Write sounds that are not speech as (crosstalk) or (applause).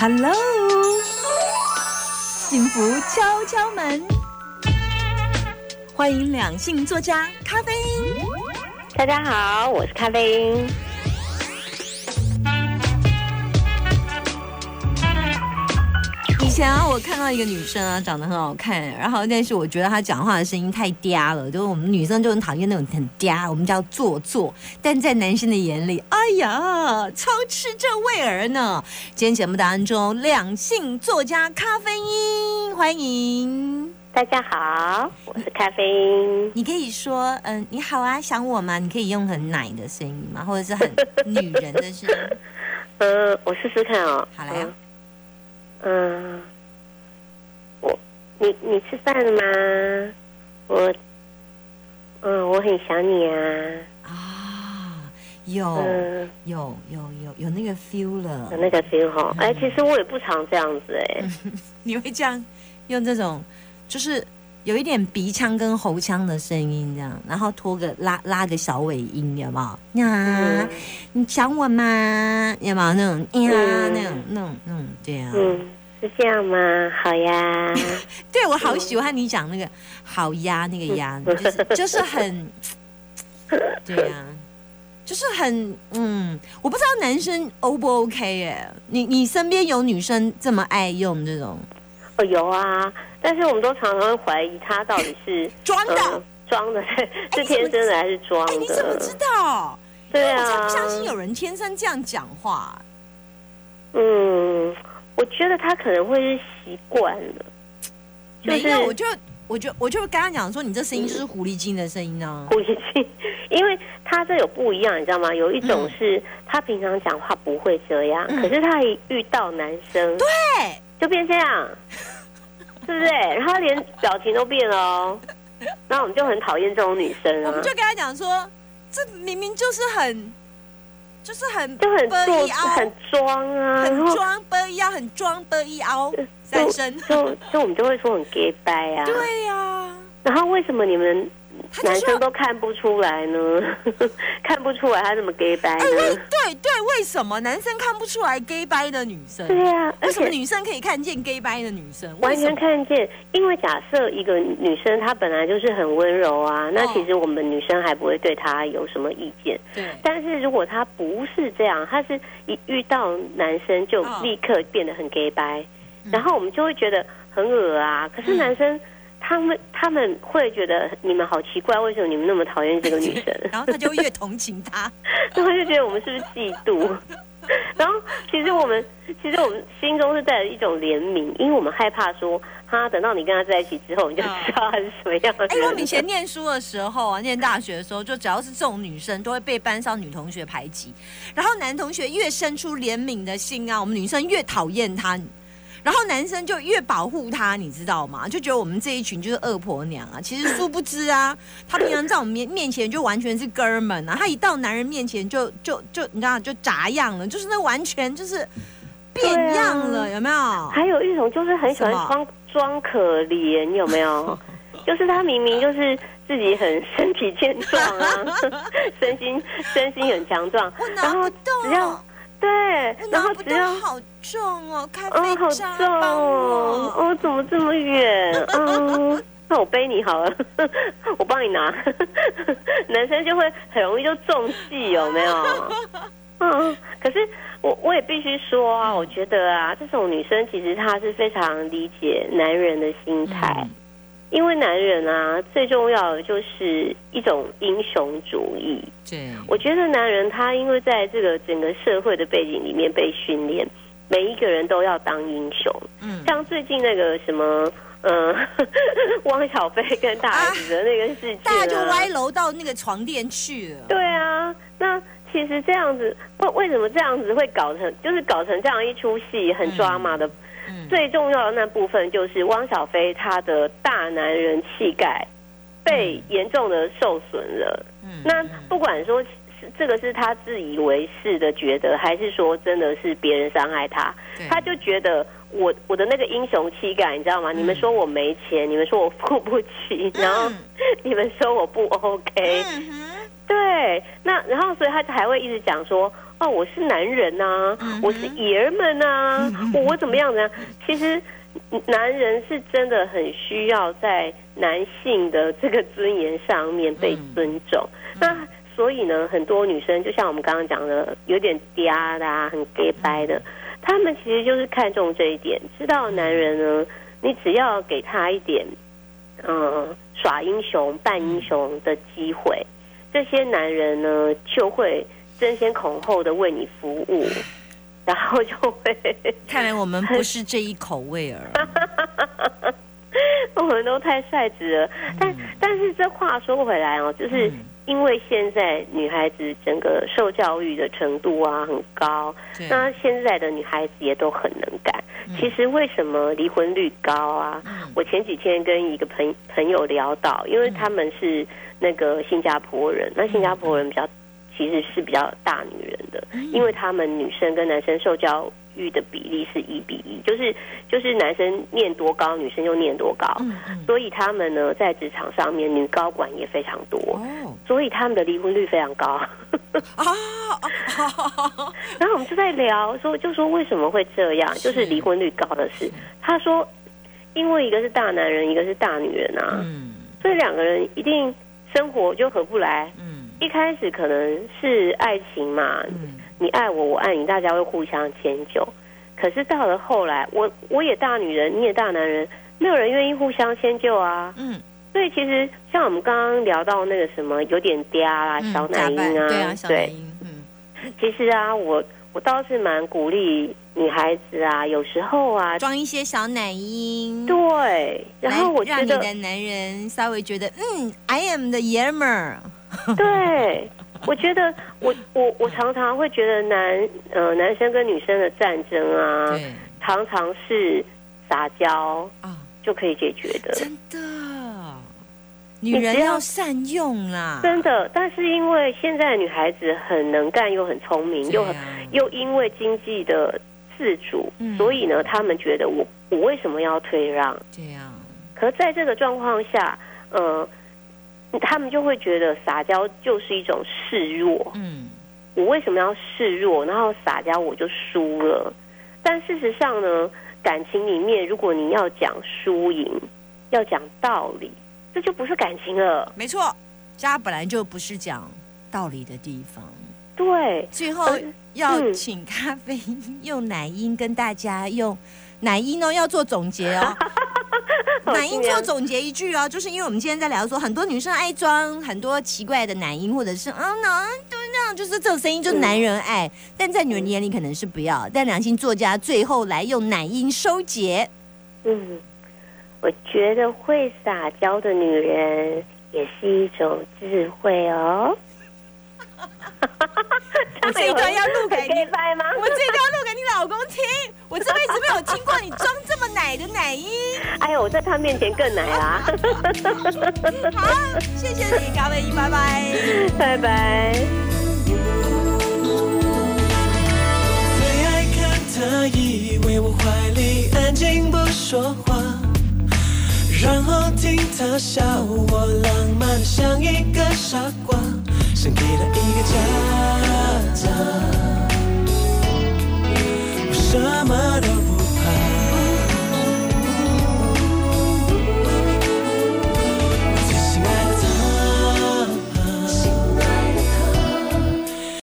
Hello，幸福敲敲门，欢迎两性作家咖啡因。大家好，我是咖啡因。前啊，我看到一个女生啊，长得很好看，然后但是我觉得她讲话的声音太嗲了，就是我们女生就很讨厌那种很嗲，我们叫做作。但在男生的眼里，哎呀，超吃这味儿呢。今天节目当中，两性作家咖啡因，欢迎。大家好，我是咖啡因。你可以说，嗯，你好啊，想我吗？你可以用很奶的声音吗？或者是很女人的声音？(laughs) 呃，我试试看哦。好嘞。嗯，我，你你吃饭了吗？我，嗯，我很想你啊。啊，有，有有有有那个 feel 了，有那个 feel 哈。哎，其实我也不常这样子哎。(laughs) 你会这样用这种，就是有一点鼻腔跟喉腔的声音这样，然后拖个拉拉个小尾音，有没有？呀，你想我吗？有没有那种呀？那种那种那种这样？嗯，是这样吗？好呀。(laughs) 对我好喜欢你讲那个好呀，那个呀，就是就是很，(laughs) 对呀，就是很嗯，我不知道男生 O 不 OK 耶？你你身边有女生这么爱用这种？哦，有啊。但是我们都常常会怀疑他到底是 (laughs) 装的，装的，是天生的还是装的？你怎么知道？对啊，我才不相信有人天生这样讲话。嗯，我觉得他可能会是习惯了。没有，我就我就我就跟他讲说，你这声音就是狐狸精的声音呢。狐狸精，因为他这有不一样，你知道吗？有一种是他平常讲话不会这样，可是他一遇到男生，对，就变这样。(laughs) 对不对？然后连表情都变了哦，那我们就很讨厌这种女生啊。我们就跟他讲说，这明明就是很，就是很就很做很装啊，很装背腰，很装背腰，三生就就我们就会说很 gay 掰啊。对呀，然后为什么你们？男生都看不出来呢，(laughs) 看不出来他怎么 gay 掰呢？对对，为什么男生看不出来 gay 掰的女生？对啊，为什么女生可以看见 gay 掰的女生？完全看见，因为假设一个女生她本来就是很温柔啊，那其实我们女生还不会对她有什么意见。对，但是如果她不是这样，她是一遇到男生就立刻变得很 gay 掰，然后我们就会觉得很恶啊。可是男生。他们他们会觉得你们好奇怪，为什么你们那么讨厌这个女生？(laughs) 然后他就越同情他，(laughs) 就觉得我们是不是嫉妒？(laughs) 然后其实我们其实我们心中是带着一种怜悯，因为我们害怕说，他等到你跟他在一起之后，你就知道他是什么样的。哎，我们以前念书的时候啊，念大学的时候，就只要是这种女生，都会被班上女同学排挤，然后男同学越生出怜悯的心啊，我们女生越讨厌他。然后男生就越保护她，你知道吗？就觉得我们这一群就是恶婆娘啊。其实殊不知啊，(laughs) 她平常在我们面面前就完全是哥们啊。她一到男人面前就就就你知道就咋样了，就是那完全就是变样了，有没有？还有一种就是很喜欢装装可怜，有没有？(laughs) 就是他明明就是自己很身体健壮啊，(laughs) 身心身心很强壮，然后只要。对，然后只要好重哦，咖啡好重哦，哦，怎么这么远？嗯，那我背你好了，我帮你拿。男生就会很容易就中计，有没有？嗯，可是我我也必须说啊，我觉得啊，这种女生其实她是非常理解男人的心态。因为男人啊，最重要的就是一种英雄主义。对，我觉得男人他因为在这个整个社会的背景里面被训练，每一个人都要当英雄。嗯，像最近那个什么，呃，(laughs) 汪小菲跟大 S 的那个事情，大家就歪楼到那个床垫去了。对啊，那其实这样子，为为什么这样子会搞成，就是搞成这样一出戏，很抓马的。最重要的那部分就是汪小菲他的大男人气概被严重的受损了。嗯那不管说是这个是他自以为是的觉得，还是说真的是别人伤害他，他就觉得我我的那个英雄气概，你知道吗？你们说我没钱，你们说我付不起，然后 (laughs) 你们说我不 OK，对，那然后所以他还会一直讲说。哦，我是男人呐，我是爷们呐，我我怎么样呢？其实男人是真的很需要在男性的这个尊严上面被尊重。那所以呢，很多女生就像我们刚刚讲的，有点嗲的啊，很 gay 白的，他们其实就是看重这一点，知道男人呢，你只要给他一点，嗯。耍英雄、扮英雄的机会，这些男人呢就会争先恐后的为你服务，(sighs) 然后就会。看来我们不是这一口味儿，(laughs) 我们都太率直了。但但是这话说回来哦，就是。因为现在女孩子整个受教育的程度啊很高，那现在的女孩子也都很能干。其实为什么离婚率高啊？我前几天跟一个朋朋友聊到，因为他们是那个新加坡人，那新加坡人比较其实是比较大女人的，因为他们女生跟男生受教。育的比例是一比一，就是就是男生念多高，女生就念多高，所以他们呢在职场上面女高管也非常多，所以他们的离婚率非常高啊。(laughs) 然后我们就在聊说，就说为什么会这样？就是离婚率高的事，他说因为一个是大男人，一个是大女人啊，所以两个人一定生活就合不来。嗯，一开始可能是爱情嘛。你爱我，我爱你，大家会互相迁就。可是到了后来，我我也大女人，你也大男人，没有人愿意互相迁就啊。嗯，所以其实像我们刚刚聊到那个什么，有点嗲啦，小奶音啊，对啊，小奶音。嗯，其实啊，我我倒是蛮鼓励女孩子啊，有时候啊，装一些小奶音，对，然后我让你的男人稍微觉得，嗯，I am 的爷们儿，(laughs) 对。我觉得，我我我常常会觉得男呃男生跟女生的战争啊，常常是撒娇啊就可以解决的。真的，女人要善用啦。真的，但是因为现在女孩子很能干又很聪明，又很又因为经济的自主，所以呢，他们觉得我我为什么要退让？这样。可在这个状况下，呃。他们就会觉得撒娇就是一种示弱。嗯，我为什么要示弱？然后撒娇我就输了。但事实上呢，感情里面如果你要讲输赢，要讲道理，这就不是感情了。没错，家本来就不是讲道理的地方。对，最后要请咖啡用奶音跟大家用奶音哦，要做总结哦。(laughs) 奶音就总结一句哦，就是因为我们今天在聊说，很多女生爱装很多奇怪的男音，或者是啊，那都那样，就是这种声音，就男人爱。但在女人眼里可能是不要。但良心作家最后来用男音收结。嗯，我觉得会撒娇的女人也是一种智慧哦。(laughs) 我这一段要录给你 (laughs) 吗？我这一段要录给你老公听。我这辈子没有听过你装这么奶的奶音。哎呦，我在他面前更奶啦。好，谢谢你，高伟一，拜拜，拜拜。最爱看他依偎我怀里，安静不说话，然后听他笑我浪漫像一个傻瓜。想给了一个家。